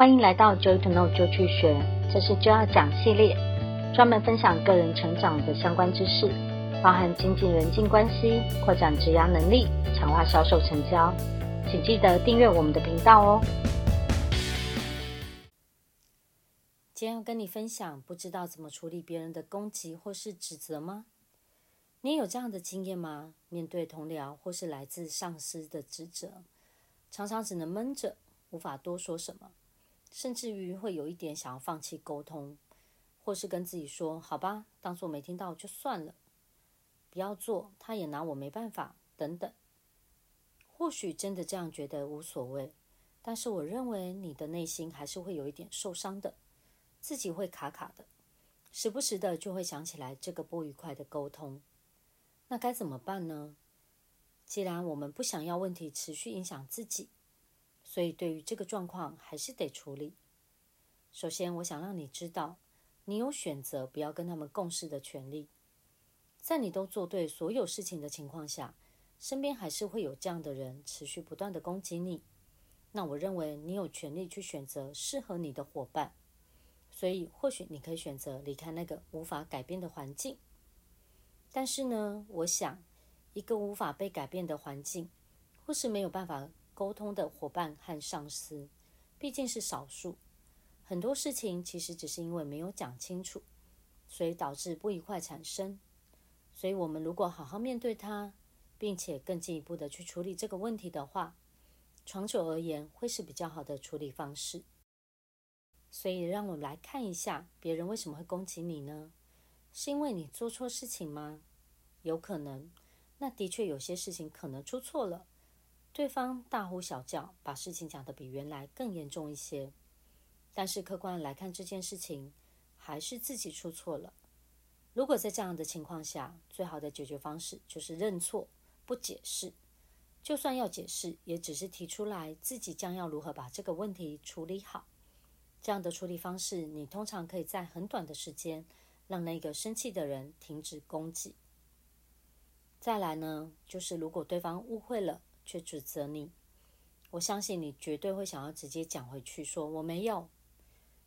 欢迎来到 Joy to Know 就去学，这是就要讲系列，专门分享个人成长的相关知识，包含经济人际关系、扩展职涯能力、强化销售成交。请记得订阅我们的频道哦。今天要跟你分享，不知道怎么处理别人的攻击或是指责吗？你有这样的经验吗？面对同僚或是来自上司的指责，常常只能闷着，无法多说什么。甚至于会有一点想要放弃沟通，或是跟自己说：“好吧，当做没听到就算了，不要做，他也拿我没办法。”等等。或许真的这样觉得无所谓，但是我认为你的内心还是会有一点受伤的，自己会卡卡的，时不时的就会想起来这个不愉快的沟通。那该怎么办呢？既然我们不想要问题持续影响自己。所以，对于这个状况，还是得处理。首先，我想让你知道，你有选择不要跟他们共事的权利。在你都做对所有事情的情况下，身边还是会有这样的人持续不断的攻击你。那我认为你有权利去选择适合你的伙伴。所以，或许你可以选择离开那个无法改变的环境。但是呢，我想，一个无法被改变的环境，或是没有办法。沟通的伙伴和上司，毕竟是少数。很多事情其实只是因为没有讲清楚，所以导致不愉快产生。所以，我们如果好好面对它，并且更进一步的去处理这个问题的话，长久而言会是比较好的处理方式。所以，让我们来看一下，别人为什么会攻击你呢？是因为你做错事情吗？有可能。那的确有些事情可能出错了。对方大呼小叫，把事情讲得比原来更严重一些。但是客观来看，这件事情还是自己出错了。如果在这样的情况下，最好的解决方式就是认错，不解释。就算要解释，也只是提出来自己将要如何把这个问题处理好。这样的处理方式，你通常可以在很短的时间让那个生气的人停止攻击。再来呢，就是如果对方误会了。却指责你，我相信你绝对会想要直接讲回去，说我没有，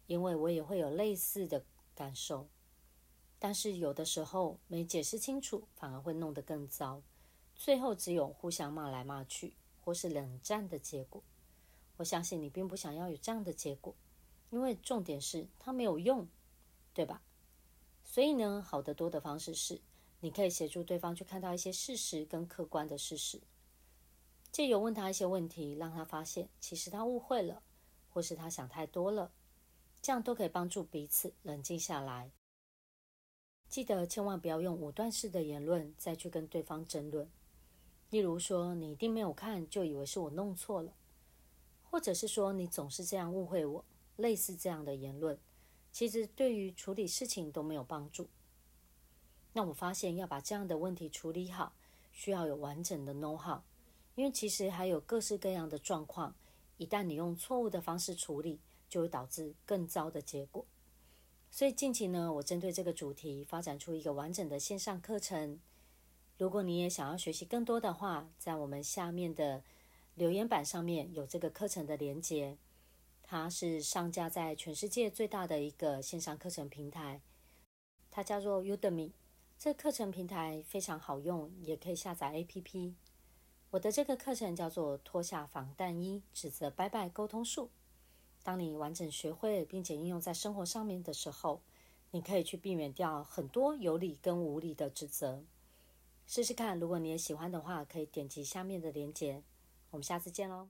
因为我也会有类似的感受。但是有的时候没解释清楚，反而会弄得更糟，最后只有互相骂来骂去，或是冷战的结果。我相信你并不想要有这样的结果，因为重点是它没有用，对吧？所以呢，好得多的方式是，你可以协助对方去看到一些事实跟客观的事实。借由问他一些问题，让他发现其实他误会了，或是他想太多了，这样都可以帮助彼此冷静下来。记得千万不要用武断式的言论再去跟对方争论，例如说你一定没有看就以为是我弄错了，或者是说你总是这样误会我，类似这样的言论，其实对于处理事情都没有帮助。那我发现要把这样的问题处理好，需要有完整的 know-how。因为其实还有各式各样的状况，一旦你用错误的方式处理，就会导致更糟的结果。所以近期呢，我针对这个主题发展出一个完整的线上课程。如果你也想要学习更多的话，在我们下面的留言板上面有这个课程的连接，它是上架在全世界最大的一个线上课程平台，它叫做 Udemy。这课程平台非常好用，也可以下载 APP。我的这个课程叫做“脱下防弹衣，指责拜拜沟通术”。当你完整学会并且应用在生活上面的时候，你可以去避免掉很多有理跟无理的指责。试试看，如果你也喜欢的话，可以点击下面的链接。我们下次见喽。